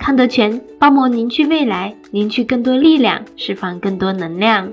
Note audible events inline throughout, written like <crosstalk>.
康德全包膜凝聚未来，凝聚更多力量，释放更多能量。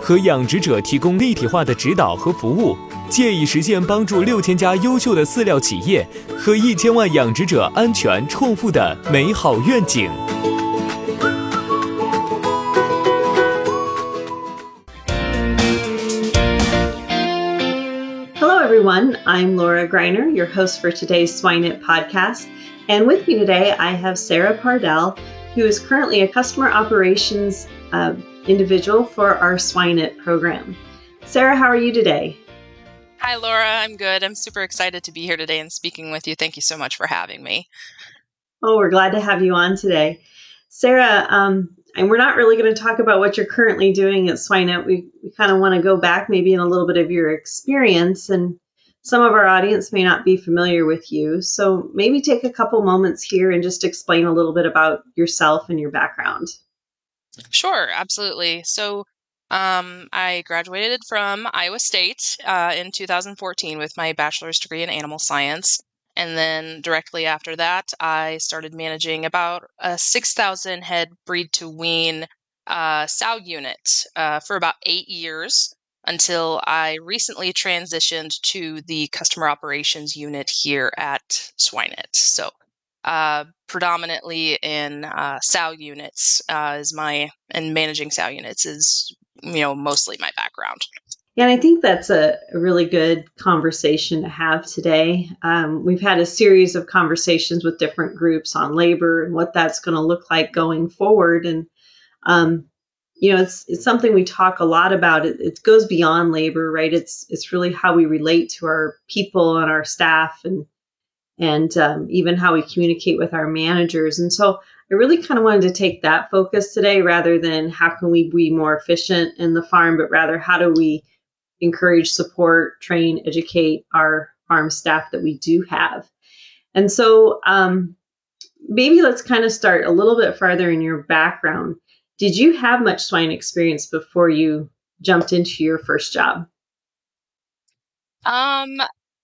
和养殖者提供立体化的指导和服务，借以实现帮助六千家优秀的饲料企业和一千万养殖者安全创富的美好愿景。Hello, everyone. I'm Laura Greiner, your host for today's SwineNet podcast. And with me today, I have Sarah Pardell, who is currently a customer operations individual for our Swine It program. Sara, how are you today? Hi, Laura. I'm good. I'm super excited to be here today and speaking with you. Thank you so much for having me. Oh, we're glad to have you on today. Sara, um, and we're not really going to talk about what you're currently doing at Swine It. We, we kind of want to go back maybe in a little bit of your experience, and some of our audience may not be familiar with you. So maybe take a couple moments here and just explain a little bit about yourself and your background. Sure, absolutely. So, um, I graduated from Iowa State uh, in 2014 with my bachelor's degree in animal science. And then directly after that, I started managing about a 6,000 head breed to wean uh, sow unit uh, for about eight years until I recently transitioned to the customer operations unit here at Swine It. So uh, predominantly in uh, sow units uh, is my and managing sow units is you know mostly my background. Yeah, and I think that's a, really good conversation to have today. Um, we've had a series of conversations with different groups on labor and what that's going to look like going forward, and um, you know, it's it's something we talk a lot about. It, it goes beyond labor, right? It's it's really how we relate to our people and our staff and and um, even how we communicate with our managers. And so I really kind of wanted to take that focus today rather than how can we be more efficient in the farm, but rather how do we encourage, support, train, educate our farm staff that we do have. And so um, maybe let's kind of start a little bit farther in your background. Did you have much swine experience before you jumped into your first job? Um,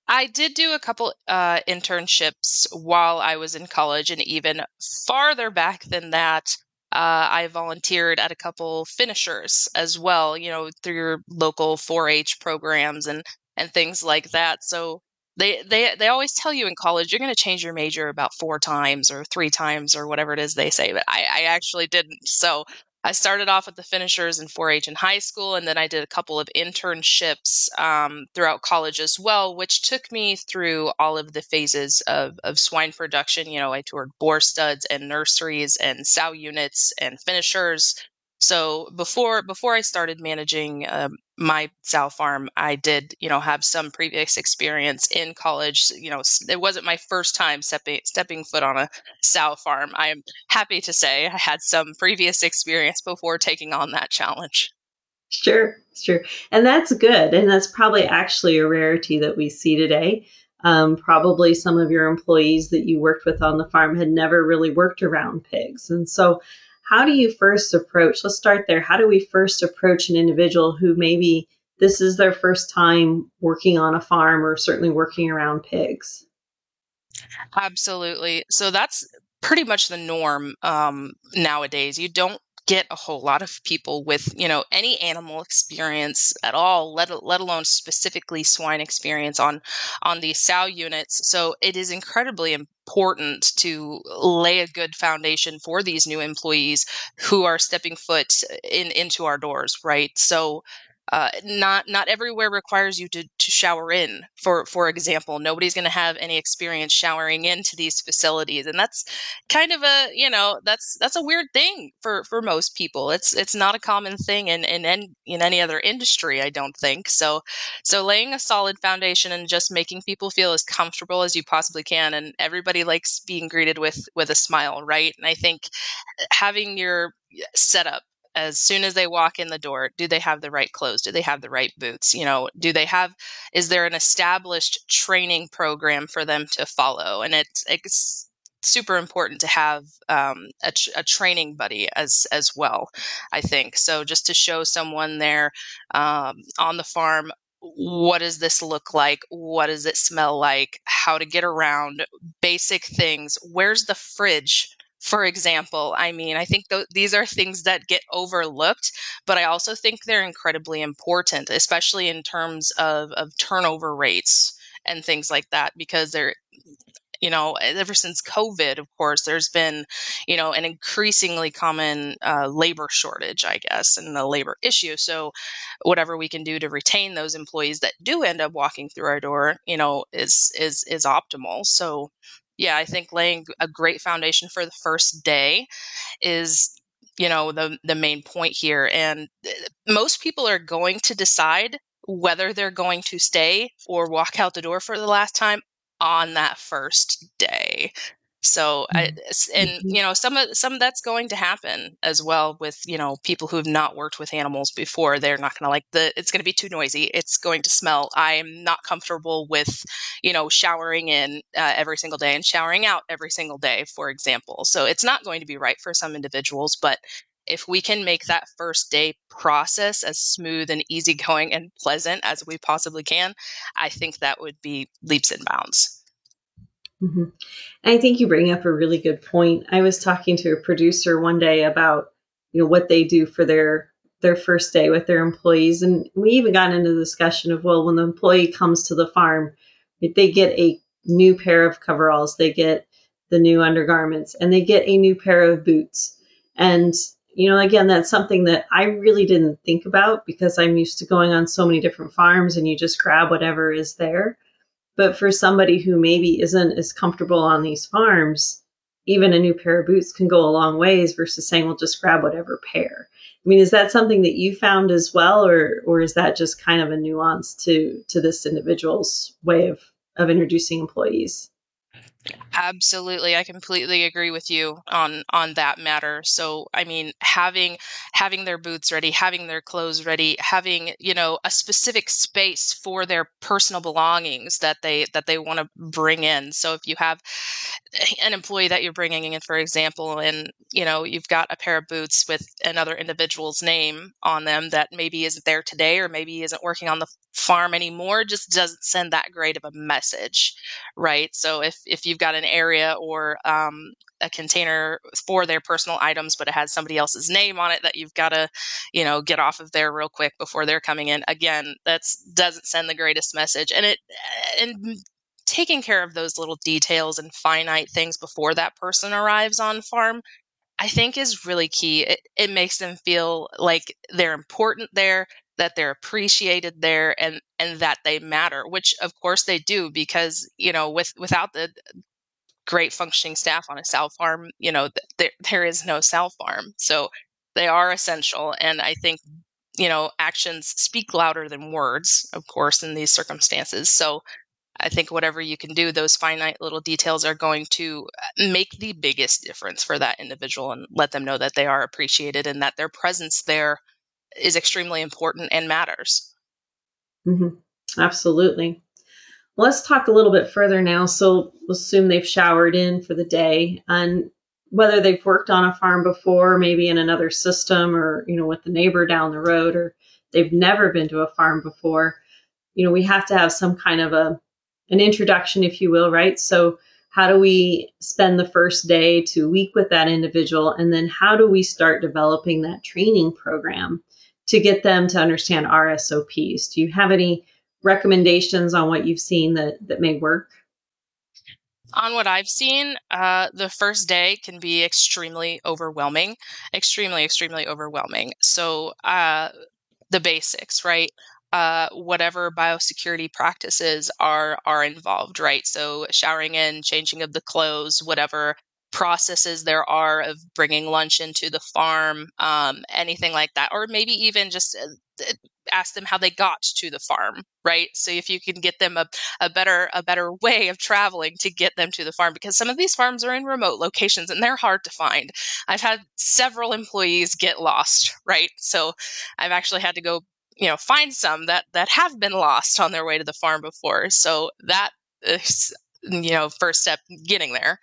I did do a couple uh, internships while I was in college, and even farther back than that, uh, I volunteered at a couple finishers as well. You know, through your local 4-H programs and and things like that. So they they they always tell you in college you're going to change your major about four times or three times or whatever it is they say, but I, I actually didn't. So I started off with the finishers in 4 H in high school, and then I did a couple of internships um, throughout college as well, which took me through all of the phases of, of swine production. You know, I toured boar studs and nurseries and sow units and finishers. So before before I started managing um, my sow farm, I did you know have some previous experience in college. You know, it wasn't my first time stepping stepping foot on a sow farm. I am happy to say I had some previous experience before taking on that challenge. Sure, sure, and that's good, and that's probably actually a rarity that we see today. Um, probably some of your employees that you worked with on the farm had never really worked around pigs. And so, how do you first approach? Let's start there. How do we first approach an individual who maybe this is their first time working on a farm or certainly working around pigs? Absolutely. So that's pretty much the norm um, nowadays. You don't get a whole lot of people with you know any animal experience at all let, let alone specifically swine experience on on these sow units so it is incredibly important to lay a good foundation for these new employees who are stepping foot in into our doors right? So uh, not not everywhere requires you to, to shower in for for example. Nobody's going to have any experience showering into these facilities and that's kind of a you know that's that's a weird thing for for most people. It's it's not a common thing in in in, in any other industry i don't think. So so laying a solid foundation and just making people feel as comfortable as you possibly can and everybody likes being greeted with with a smile right? And i think having your setup as soon as they walk in the door do they have the right clothes? Do they have the right boots? You know do they have is there an established training program for them to follow? And it's, it's super important to have um, a, a, training buddy as as well i think. So just to show someone there um, on the farm what does this look like? What does it smell like? How to get around? Basic things. Where's the fridge for example. I mean, I think th- these are things that get overlooked, but I also think they're incredibly important, especially in terms of, of turnover rates and things like that, because they're you know, ever since COVID, of course, there's been, you know, an increasingly common uh, labor shortage, I guess, and the labor issue. So, whatever we can do to retain those employees that do end up walking through our door, you know, is is is optimal. So, yeah, I think laying a great foundation for the first day is you know the the main point here and uh, most people are going to decide whether they're going to stay or walk out the door for the last time on that first day so I, mm-hmm. and mm-hmm. you know some of some of that's going to happen as well with you know people who have not worked with animals before they're not going to like the it's going to be too noisy it's going to smell i'm not comfortable with you know showering in uh, every single day and showering out every single day for example so it's not going to be right for some individuals but if we can make that first day process as smooth and easygoing and pleasant as we possibly can i think that would be leaps and bounds Mm-hmm. I think you bring up a really good point. I was talking to a producer one day about you know what they do for their their first day with their employees, and we even got into the discussion of well, when the employee comes to the farm, they get a new pair of coveralls, they get the new undergarments, and they get a new pair of boots. And you know, again, that's something that I really didn't think about because I'm used to going on so many different farms, and you just grab whatever is there. But for somebody who maybe isn't as comfortable on these farms, even a new pair of boots can go a long ways versus saying, well, just grab whatever pair. I mean, is that something that you found as well, or or is that just kind of a nuance to to this individual's way of of introducing employees? Absolutely. I completely agree with you on on that matter. So, I mean, having having their boots ready, having their clothes ready, having, you know, a specific space for their personal belongings that they that they want to bring in. So, if you have an employee that you're bringing in for example and, you know, you've got a pair of boots with another individual's name on them that maybe isn't there today or maybe isn't working on the farm anymore, just doesn't send that great of a message, right? So, if if you've got an area or um, a container for their personal items, but it has somebody else's name on it that you've got to, you know, get off of there real quick before they're coming in. Again, that's doesn't send the greatest message, and it and taking care of those little details and finite things before that person arrives on farm I think is really key. It, it makes them feel like they're important there, that they're appreciated there, and and that they matter. Which of course they do, because you know, with without the great functioning staff on a sow farm, you know, there, there is no sow farm. So they are essential. And I think, you know, actions speak louder than words, of course, in these circumstances. So I think whatever you can do, those finite little details are going to uh, make the biggest difference for that individual and let them know that they are appreciated and that their presence there is extremely important and matters. Mm-hmm. Absolutely. let's talk a little bit further now. So assume they've showered in for the day and whether they've worked on a farm before, maybe in another system or, you know, with the neighbor down the road, or they've never been to a farm before, you know, we have to have some kind of a an introduction, if you will, right? So how do we spend the first day to week with that individual? And then how do we start developing that training program to get them to understand our SOPs? Do you have any recommendations on what you've seen that, that may work? On what I've seen, uh, the first day can be extremely overwhelming, extremely, extremely overwhelming. So, uh, the basics, right? Uh, whatever biosecurity practices are are involved, right? So showering in, changing of the clothes, whatever processes there are of bringing lunch into the farm, um, anything like that, or maybe even just uh, ask them how they got to the farm, right? So if you can get them a, a better a better <laughs> way of traveling to get them to the farm, because some of these farms are in remote locations and they're hard to find. I've had several employees get lost, right? So I've actually had to go, you know, find some that that have been lost on their way to the farm before. So that is you know first step getting there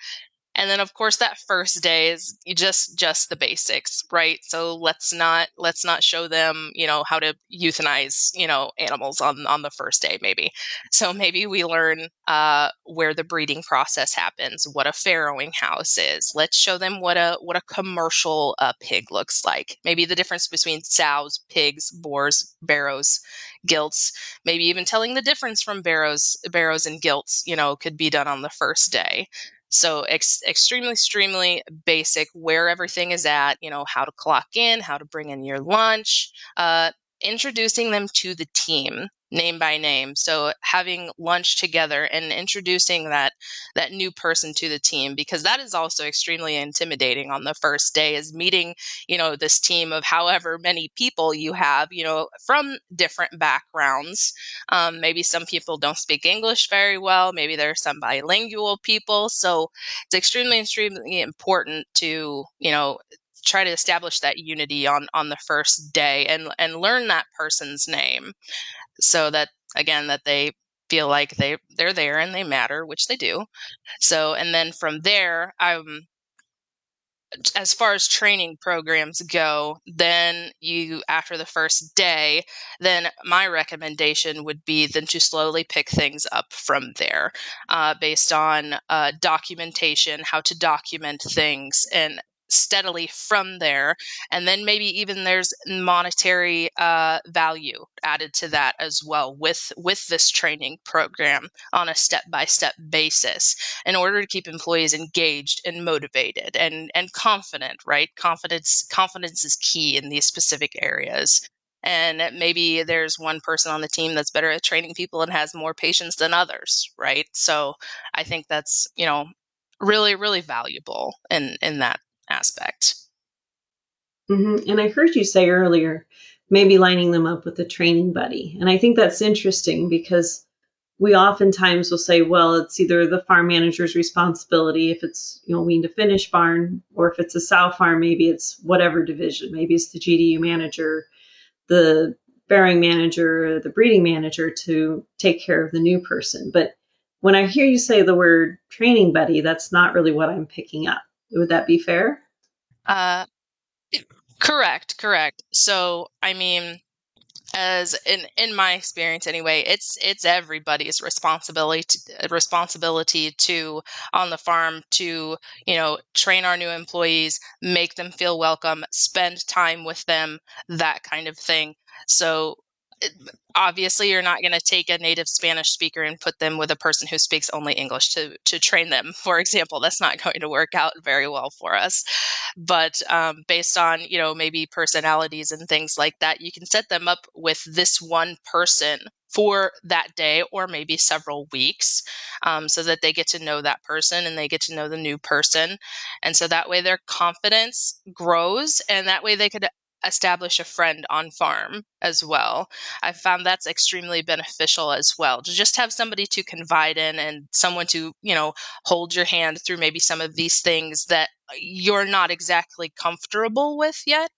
and then of course that first day is just just the basics right? So let's not let's not show them you know how to euthanize you know animals on on the first day maybe. So maybe we learn uh, where the breeding process happens what a farrowing house is. Let's show them what a what a commercial uh, pig looks like. Maybe the difference between sows pigs boars barrows gilts. Maybe even telling the difference from barrows barrows and gilts you know could be done on the first day so ex- extremely, extremely basic where everything is at, you know, how to clock in, how to bring in your lunch, uh, introducing them to the team name by name. So having lunch together and introducing that that new person to the team because that is also extremely intimidating on the first day is meeting, you know, this team of however many people you have, you know, from different backgrounds. Um, maybe some people don't speak English very well. Maybe there are some bilingual people. So it's extremely, extremely important to, you know, try to establish that unity on on the first day and and learn that person's name so that again that they feel like they they're there and they matter which they do. So and then from there um as far as training programs go, then you, after the first day, then my recommendation would be then to slowly pick things up from there uh, based on uh, documentation, how to document things, and steadily from there and then maybe even there's monetary uh, value added to that as well with with this training program on a step by step basis in order to keep employees engaged and motivated and and confident right? Confidence confidence is key in these specific areas. And maybe there's one person on the team that's better at training people and has more patience than others right? So i think that's you know really really valuable in in that aspect. Mm-hmm. And I heard you say earlier, maybe lining them up with a training buddy. And I think that's interesting because we oftentimes will say, well, it's either the farm manager's responsibility if it's, you know, wean to finish barn, or if it's a sow farm, maybe it's whatever division. Maybe it's the GDU manager, the bearing manager, the breeding manager to take care of the new person. But when I hear you say the word training buddy, that's not really what I'm picking up. Would that be fair? Uh, correct, correct. So, I mean, as in in my experience anyway it's it's everybody's responsibility to, responsibility to on the farm to you know train our new employees make them feel welcome spend time with them that kind of thing so obviously you're not going to take a native spanish speaker and put them with a person who speaks only english to to train them <laughs> for example. That's not going to work out very well for us. But um, based on you know maybe personalities and things like that you can set them up with this one person for that day or maybe several weeks um, so that they get to know that person and they get to know the new person. And so that way their confidence grows and that way they could establish a friend on farm as well. I found that's extremely beneficial as well to just have somebody to confide in and someone to, you know, hold your hand through maybe some of these things that you're not exactly comfortable with yet.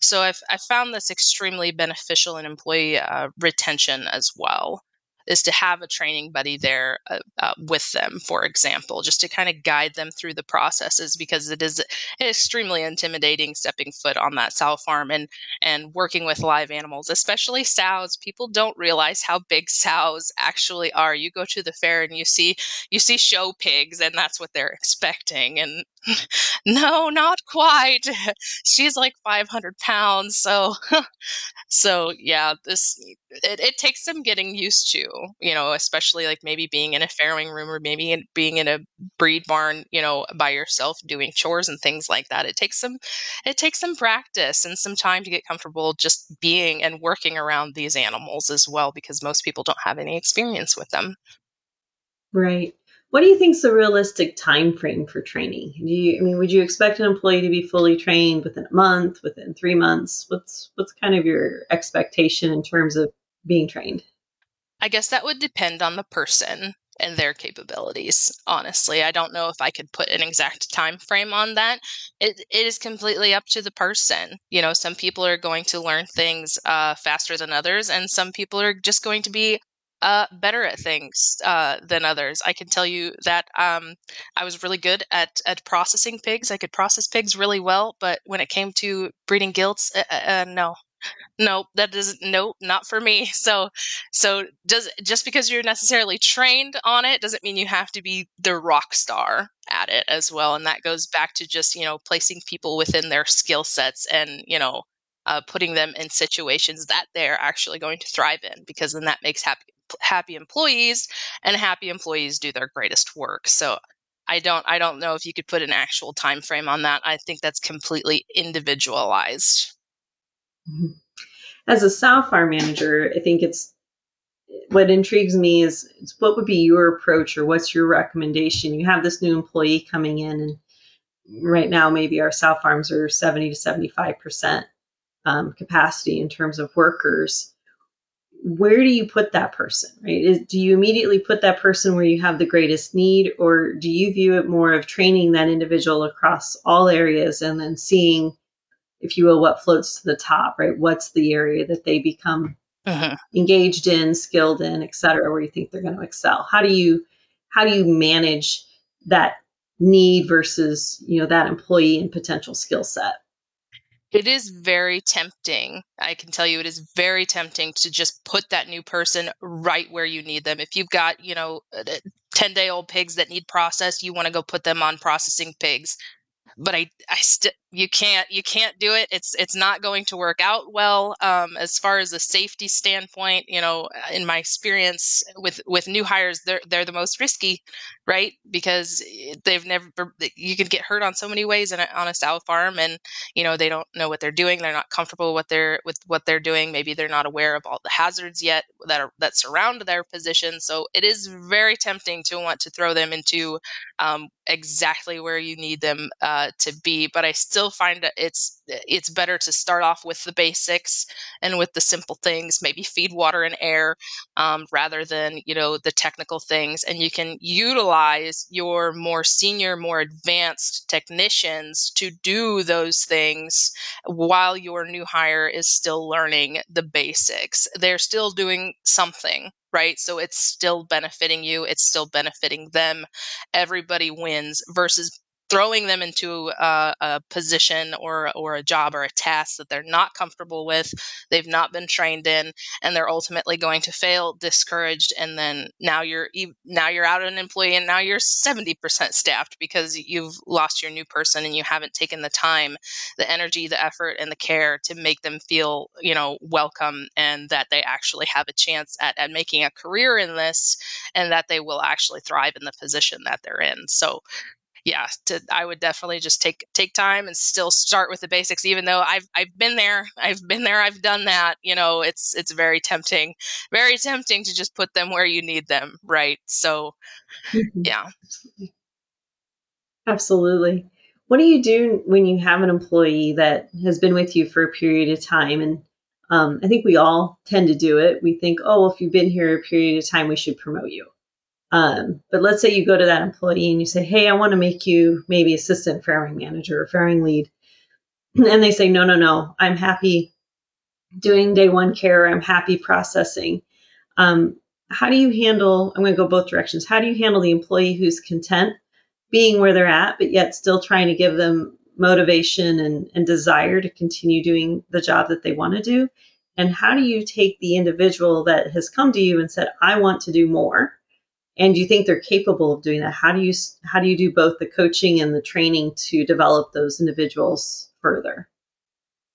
So I've, I found this extremely beneficial in employee uh, retention as well. Is to have a training buddy there uh, uh, with them, for example, just to kind of guide them through the processes because it is extremely intimidating stepping foot on that sow farm and and working with live animals, especially sows. People don't realize how big sows actually are. You go to the fair and you see you see show pigs, and that's what they're expecting. And <laughs> no, not quite. <laughs> She's like 500 pounds, so <laughs> so yeah, this it, it takes some getting used to, you know, especially like maybe being in a farrowing room or maybe in, being in a breed barn, you know, by yourself doing chores and things like that. It takes some it takes some practice and some time to get comfortable just being and working around these animals as well because most people don't have any experience with them. Right. What do you think is a realistic time frame for training? Do you, I mean, would you expect an employee to be fully trained within a month, within three months? What's what's kind of your expectation in terms of being trained? I guess that would depend on the person and their capabilities. Honestly, I don't know if I could put an exact time frame on that. It it is completely up to the person. You know, some people are going to learn things uh, faster than others, and some people are just going to be uh, better at things uh, than others. I can tell you that um, I was really good at at processing pigs. I could process pigs really well, but when it came to breeding gilts, uh, uh, uh no, no, that doesn't. No, not for me. <laughs> So, so does just because you're necessarily trained on it doesn't mean you have to be the rock star at it as well. And that goes back to just you know placing people within their skill sets and you know uh, putting them in situations that they're actually going to thrive in because then that makes happy happy employees and happy employees do their greatest work. So i don't i don't know if you could put an actual time frame on that. I think that's completely individualized. Mm-hmm. as a sow farm manager i think it's what intrigues me is what would be your approach or what's your recommendation? You have this new employee coming in and right now maybe our sow farms are 70 to 75 percent um, capacity in terms of workers where do you put that person right? Is, do you immediately put that person where you have the greatest need or do you view it more of training that individual across all areas and then seeing if you will what floats to the top right? What's the area that they become uh-huh. engaged in skilled in et cetera where you think they're going to excel? How do you how do you manage that need versus you know that employee and potential skill set it is very tempting. I can tell you it is very tempting to just put that new person right where you need them. If you've got, you know, uh, 10 day old pigs that need processed, you want to go put them on processing pigs. But I, I still, you can't you can't do it. It's it's not going to work out well um, as far as a safety standpoint you know in my experience with with new hires they're they're the most risky right? Because they've never you can get hurt on so many ways a, on a sow farm and you know they don't know what they're doing. They're not comfortable with what they're doing. Maybe they're not aware of all the hazards yet that are that surround their position. So it is very tempting to want to throw them into um, exactly where you need them uh, to be but i still still find it's it's better to start off with the basics and with the simple things, maybe feed water and air, um, rather than you know the technical things. And you can utilize your more senior, more advanced technicians to do those things while your new hire is still learning the basics. They're still doing something right? So it's still benefiting you, it's still benefiting them. Everybody wins versus throwing them into a, a, position or or a job or a task that they're not comfortable with they've not been trained in and they're ultimately going to fail discouraged and then now you're now you're out an employee and now you're 70% staffed because you've lost your new person and you haven't taken the time the energy the effort and the care to make them feel you know welcome and that they actually have a chance at, at making a career in this and that they will actually thrive in the position that they're in. So yeah, to, I would definitely just take take time and still start with the basics. Even though I've I've been there, I've been there, I've done that. You know, it's it's very tempting, very tempting to just put them where you need them, right? So, mm-hmm. yeah, absolutely. What do you do when you have an employee that has been with you for a period of time? And um, I think we all tend to do it. We think, oh, well, if you've been here a period of time, we should promote you. Um, but let's say you go to that employee and you say, Hey, I want to make you maybe assistant farrowing manager or farrowing lead. <clears throat> And they say, No, no, no, I'm happy doing day one care. I'm happy processing. Um, how do you handle i'm going to go both directions how do you handle the employee who's content being where they're at but yet still trying to give them motivation and, and desire to continue doing the job that they want to do and how do you take the individual that has come to you and said i want to do more and you think they're capable of doing that? How do you how do you do both the coaching and the training to develop those individuals further?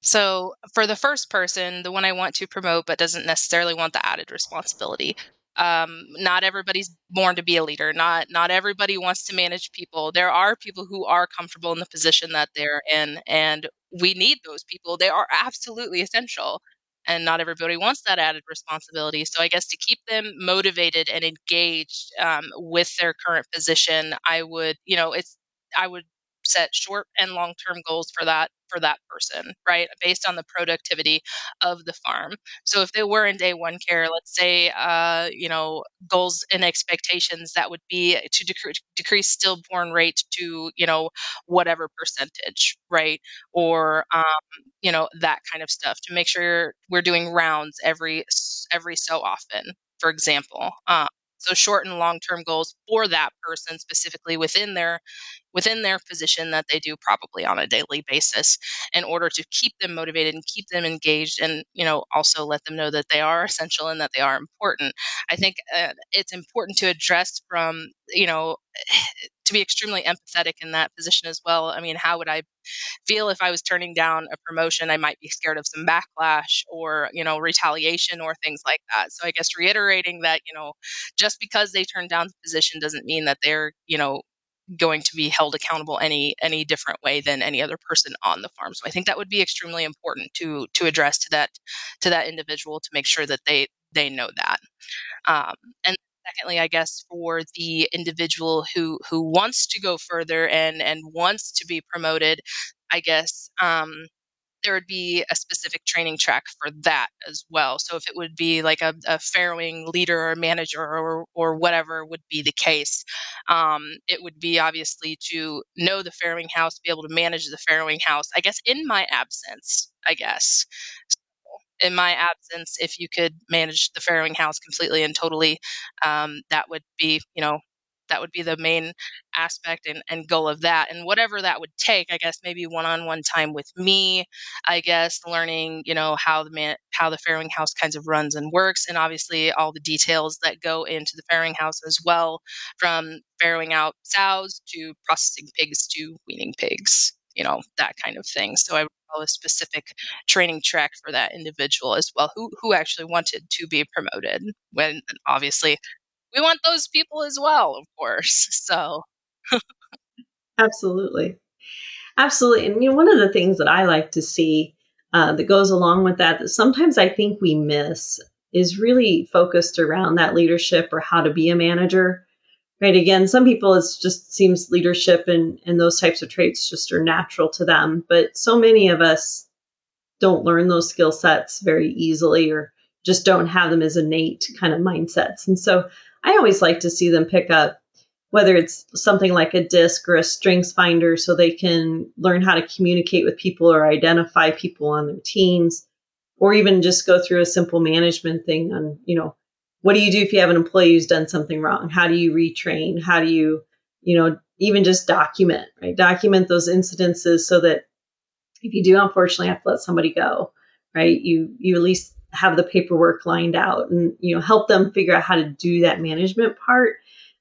So for the first person the one i want to promote but doesn't necessarily want the added responsibility um, not everybody's born to be a leader. Not not everybody wants to manage people. There are people who are comfortable in the position that they're in and we need those people. They are absolutely essential and not everybody wants that added responsibility so i guess to keep them motivated and engaged um, with their current position i would you know it's i would set short and long term goals for that for that person, right? Based on the productivity of the farm. So if they were in day one care, let's say, uh, you know, goals and expectations that would be to decre- decrease stillborn rate to, you know, whatever percentage, right? Or, um, you know, that kind of stuff to make sure we're doing rounds every every so often, for example. Um, so short and long term goals for that person specifically within their within their position that they do probably on a daily basis in order to keep them motivated and keep them engaged and you know also let them know that they are <laughs> essential and that they are important. I think uh, it's important to address from you know <sighs> to be extremely empathetic in that position as well. I mean how would i feel if I was turning down a promotion, I might be scared of some backlash or, you know, retaliation or things like that. So I guess reiterating that, you know, just because they turned down the position doesn't mean that they're, you know, going to be held accountable any any different way than any other person on the farm. So I think that would be extremely important to to address to that to that individual to make sure that they they know that. Um, and secondly i guess for the individual who who wants to go further and and wants to be promoted i guess um there would be a specific training track for that as well. So if it would be like a, a farrowing leader or manager or, or whatever would be the case, um, it would be obviously to know the farrowing house, be able to manage the farrowing house, I guess in my absence, I guess in my absence, if you could manage the farrowing house completely and totally, um, that would be, you know, that would be the main aspect and, and goal of that. And whatever that would take, I guess maybe one-on-one time with me, I guess learning, you know, how the man, how the farrowing house kinds of runs and works, and obviously all the details that go into the farrowing house as well, from farrowing out sows to processing pigs to weaning pigs you know that kind of thing so i a specific training track for that individual as well who who actually wanted to be promoted when obviously we want those people as well of course <laughs> so. Absolutely. Absolutely and you know one of the things that i like to see uh, that goes along with that that sometimes i think we miss is really focused around that leadership or how to be a manager right? Again some people it just seems leadership and and those types of traits just are natural to them but so many of us don't learn those skill sets very easily or just don't have them as innate kind of mindsets and so i always like to see them pick up whether it's something like a DISC or a strengths finder so they can learn how to communicate with people or identify people on their teams or even just go through a simple management thing on you know what do you do if you have an employee who's done something wrong? How do you retrain? How do you, you know, even just document, right? Document those incidences so that if you do unfortunately have to let somebody go, right? You you at least have the paperwork lined out and you know help them figure out how to do that management part.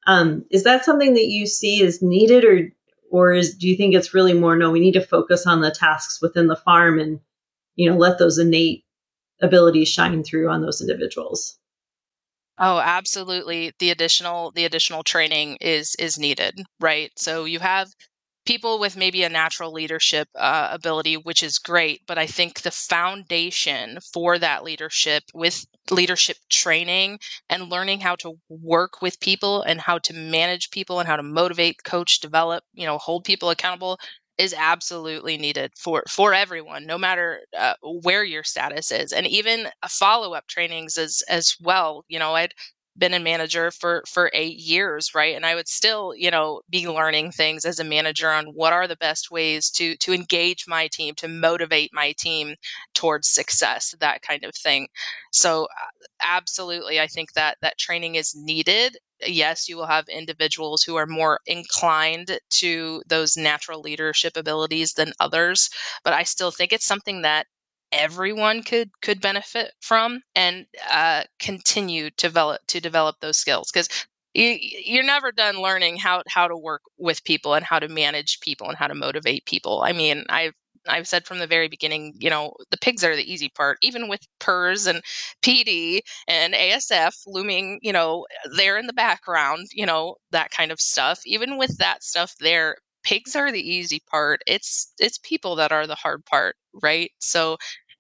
Um, is that something that you see is needed, or or is do you think it's really more no? We need to focus on the tasks within the farm and you know let those innate abilities shine through on those individuals. Oh, absolutely. The additional the additional training is is needed, right? So you have people with maybe a natural leadership uh, ability, which is great, but I think the foundation for that leadership with leadership training and learning how to work with people and how to manage people and how to motivate, coach, develop, you know, hold people accountable is absolutely needed for for everyone no matter uh, where your status is. And even follow-up trainings as as well you know i'd been a manager for for eight years right? And i would still you know be learning things as a manager on what are the best ways to to engage my team to motivate my team towards success that kind of thing. So absolutely i think that that training is needed. Yes you will have individuals who are more inclined to those natural leadership abilities than others but i still think it's something that everyone could could benefit from and uh, continue to develop to develop those skills because you, you're never done learning how how to work with people and how to manage people and how to motivate people. I mean, I've I've said from the very beginning, you know, the pigs are the easy part, even with PRRS and PED and ASF looming, you know, there in the background, you know, that kind of stuff. Even with that stuff there, pigs are the easy part. It's it's people that are the hard part, right? So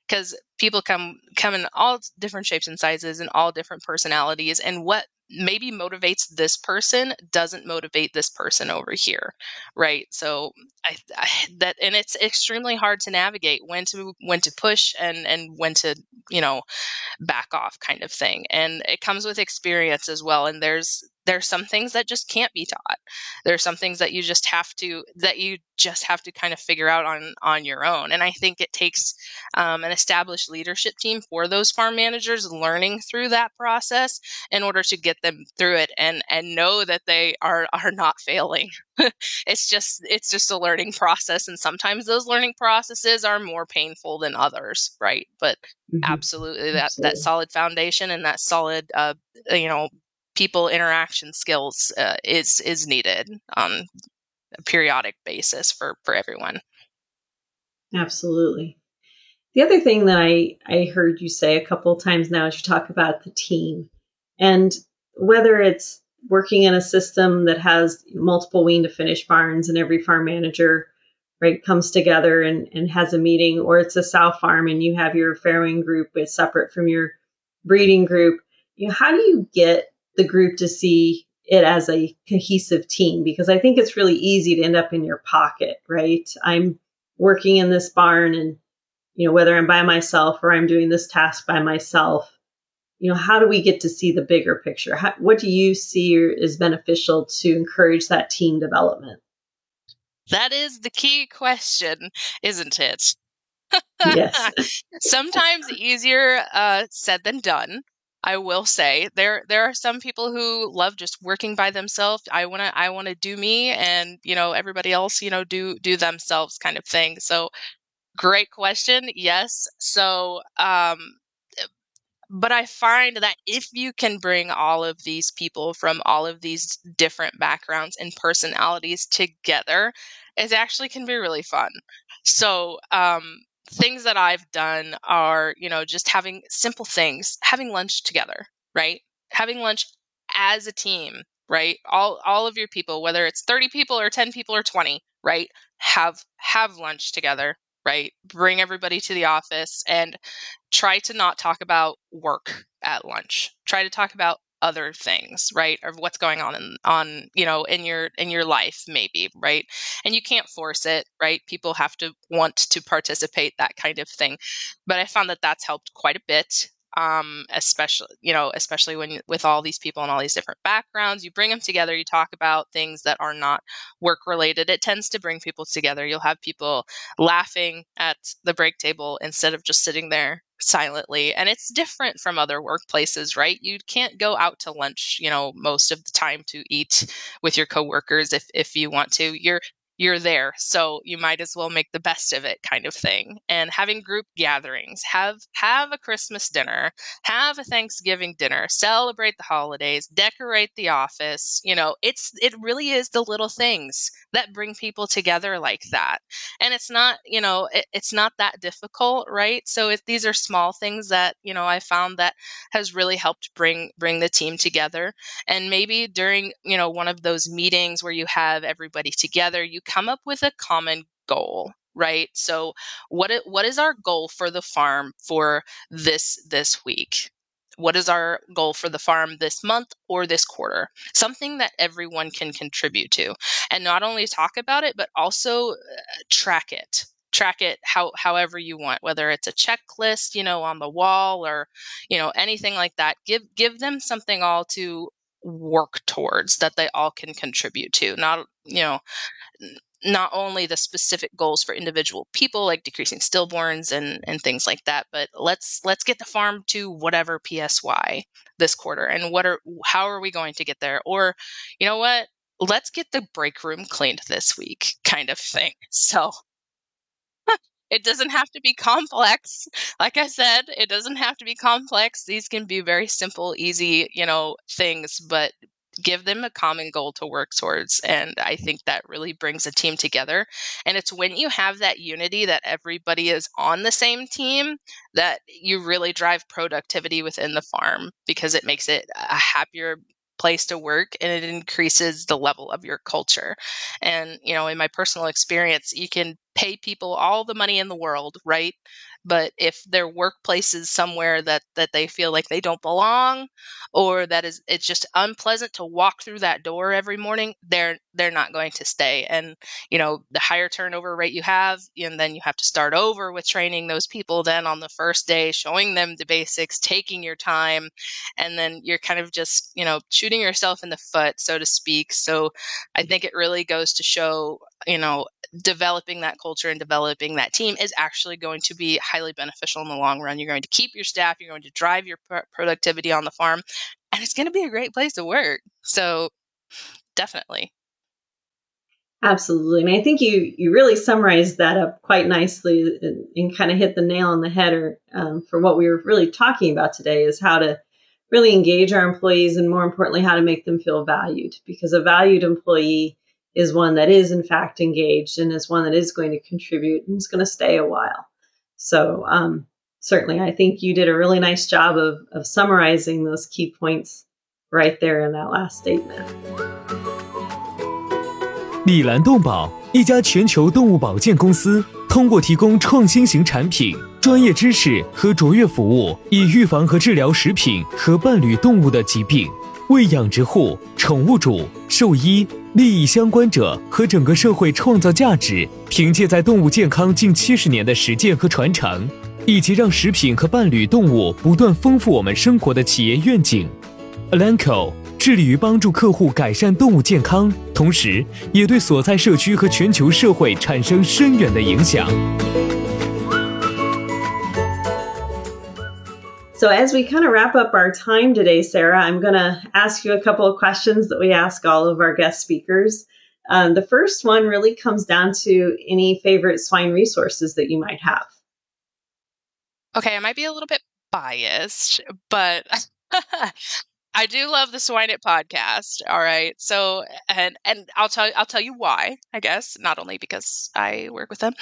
because people come come in all different shapes and sizes and all different personalities and what maybe motivates this person doesn't motivate this person over here right so I, I, that and it's extremely hard to navigate when to when to push and and when to you know back off kind of thing and it comes with experience as well and there's there's some things that just can't be taught there's some things that you just have to that you just have to kind of figure out on on your own and i think it takes um, an established leadership team for those farm managers learning through that process in order to get them through it and and know that they are <laughs> are not failing it's just it's just a learning process and sometimes those learning processes are more painful than others right but mm-hmm. absolutely that absolutely. that solid foundation and that solid uh, you know people interaction skills uh, is is needed on a periodic basis for for everyone. Absolutely. The other thing that I I heard you say a couple of times now is you talk about the team and whether it's working in a system that has multiple wean to finish barns and every farm manager right comes together and, and has a meeting or it's a sow farm and you have your farrowing group it's separate from your breeding group you know how do you get the group to see it as a cohesive team because I think it's really easy to end up in your pocket, right? I'm working in this barn and you know whether I'm by myself or I'm doing this task by myself, you know, how do we get to see the bigger picture? How, what do you see is beneficial to encourage that team development? That is the key question, isn't it? <laughs> yes. Sometimes easier uh, said than done. I will say there there are some people who love just working by themselves. I want to I want to do me and you know everybody else you know do do themselves kind of thing. So great question. Yes. So um but I find that if you can bring all of these people from all of these different backgrounds and personalities together, it actually can be really fun. So, um, things that I've done are, you know, just having simple things, having lunch together, right? Having lunch as a team, right? All all of your people, whether it's 30 people or 10 people or 20, right? Have have lunch together, right? Bring everybody to the office and try to not talk about work at lunch. Try to talk about other things right or what's going on in on you know in your in your life maybe right? And you can't force it right? People have to want to participate that kind of thing. But i found that that's helped quite a bit um, especially you know especially when with all these people and all these different backgrounds you bring them together you talk about things that are not work related it tends to bring people together. You'll have people laughing at the break table instead of just sitting there silently and it's different from other workplaces right? You can't go out to lunch you know most of the time to eat with your coworkers if if you want to. You're you're there so you might as well make the best of it kind of thing. And having group gatherings have have a christmas dinner have a thanksgiving dinner celebrate the holidays decorate the office you know it's it really is the little things that bring people together like that. And it's not you know it, it's not that difficult right? So if these are small things that you know i found that has really helped bring bring the team together. And maybe during you know one of those meetings where you have everybody together you come up with a common goal right? So what what is our goal for the farm for this this week? What is our goal for the farm this month or this quarter? Something that everyone can contribute to and not only talk about it but also uh, track it track it how however you want whether it's a checklist you know on the wall or you know anything like that. Give give them something all to work towards that they all can contribute to not you know not only the specific goals for individual people like decreasing stillborns and and things like that but let's let's get the farm to whatever PSY this quarter and what are how are we going to get there? Or you know what? Let's get the break room cleaned this week kind of thing. <laughs> So it doesn't have to be complex. <laughs> Like I said, it doesn't have to be complex. These can be very simple, easy, you know, things, but give them a common goal to work towards. And I think that really brings a team together. And it's when you have that unity that everybody is on the same team that you really drive productivity within the farm because it makes it a happier place to work and it increases the level of your culture. And, you know, in my personal experience, you can pay people all the money in the world, right? But if their workplace is somewhere that that they feel like they don't belong or that is it's just unpleasant to walk through that door every morning, they're they're not going to stay. And, you know, the higher turnover rate you have, and then you have to start over with training those people then on the first day, showing them the basics, taking your time, and then you're kind of just, you know, shooting yourself in the foot, so to speak. So I mm. think it really goes to show, you know, developing that culture and developing that team is actually going to be highly beneficial in the long run. You're going to keep your staff, you're going to drive your productivity on the farm, and it's going to be a great place to work. So, definitely. Absolutely. And I think you, you really summarized that up quite nicely and, and kind of hit the nail on the head or, um, for what we were really talking about today is how to really engage our employees and more importantly, how to make them feel valued because a valued employee is one that is in fact engaged and is one that is going to contribute and is going to stay a while. So um, certainly, I think you did a really nice job of, of summarizing those key points right there in that last statement. 礼蓝动保一家全球动物保健公司，通过提供创新型产品、专业知识和卓越服务，以预防和治疗食品和伴侣动物的疾病。为养殖户、宠物主、兽医、利益相关者和整个社会创造价值，凭借在动物健康近七十年的实践和传承，以及让食品和伴侣动物不断丰富我们生活的企业愿景，Alanco 致力于帮助客户改善动物健康，同时也对所在社区和全球社会产生深远的影响。So, as we kind of wrap up our time today, Sara, I'm going to ask you a couple of questions that we ask all of our guest speakers. Um, the first one really comes down to any favorite swine resources that you might have. Okay, I might be a little bit biased, but <laughs> I do love the Swine It podcast. All right. So and and I'll tell I'll tell you why, I guess, not only because I work with them,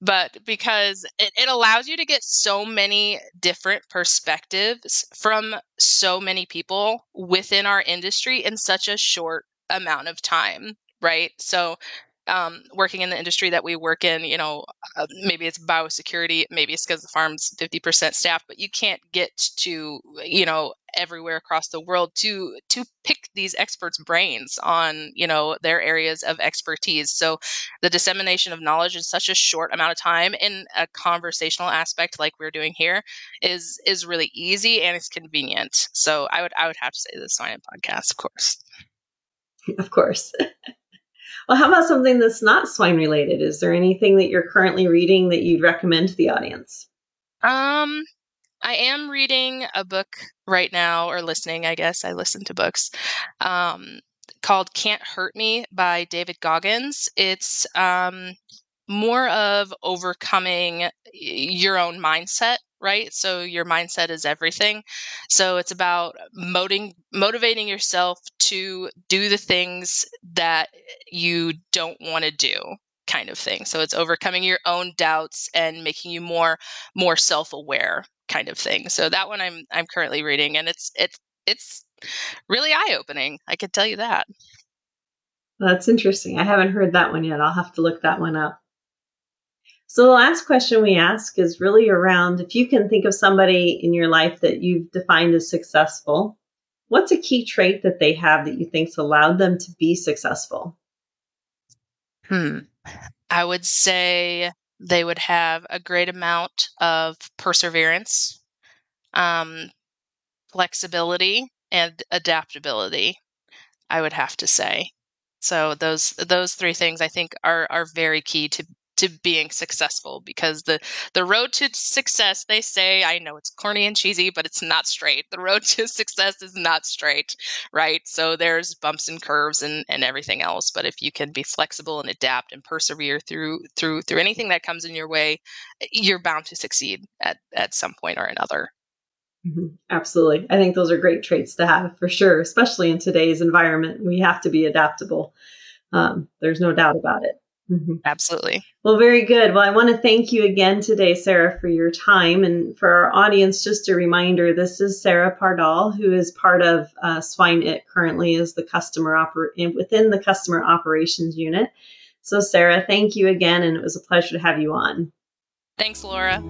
but because it, it allows you to get so many different perspectives from so many people within our industry in such a short amount of time right? So um, working in the industry that we work in, you know, uh, maybe it's biosecurity, maybe it's because the farm's 50% staff, but you can't get to, you know, everywhere across the world to to pick these experts brains on you know their areas of expertise. So the dissemination of knowledge in such a short amount of time in a conversational aspect like we're doing here is is really easy and it's convenient. So i would i would have to say the It podcast of course. <laughs> Of course <laughs> Well, how about something that's not swine related? Is there anything that you're currently reading that you'd recommend to the audience? Um, I am reading a book right now, or listening, I guess. I listen to books. Um, called Can't Hurt Me by David Goggins. It's um, more of overcoming your own mindset right? So your mindset is everything. So it's about moting, motivating yourself to do the things that you don't want to do kind of thing. So it's overcoming your own doubts and making you more more self-aware kind of thing. So that one I'm I'm currently reading and it's it's it's really eye-opening. I could tell you that. That's interesting. I haven't heard that one yet. I'll have to look that one up. So the last question we ask is really around if you can think of somebody in your life that you've defined as successful, what's a key trait that they have that you think's allowed them to be successful? Hmm. I would say They would have a great amount of perseverance, um, flexibility, and adaptability. I would have to say. So those those three things I think are are very key to to being successful because the the road to success they say I know it's corny and cheesy but it's not straight. The road <laughs> to success is not straight, right? So there's bumps and curves and and everything else, but if you can be flexible and adapt and persevere through through through anything that comes in your way, you're bound to succeed at at some point or another. Mm-hmm. Absolutely. I think those are great traits to have for sure, especially in today's environment. We have to be adaptable. Um, there's no doubt about it. Mm-hmm. Absolutely. Well, very good. Well, I want to thank you again today, Sara, for your time. And for our audience, just a reminder this is Sara Pardall, who is part of uh, Swine It currently as the customer oper- within the customer operations unit. So, Sara, thank you again. And it was a pleasure to have you on. Thanks, Laura.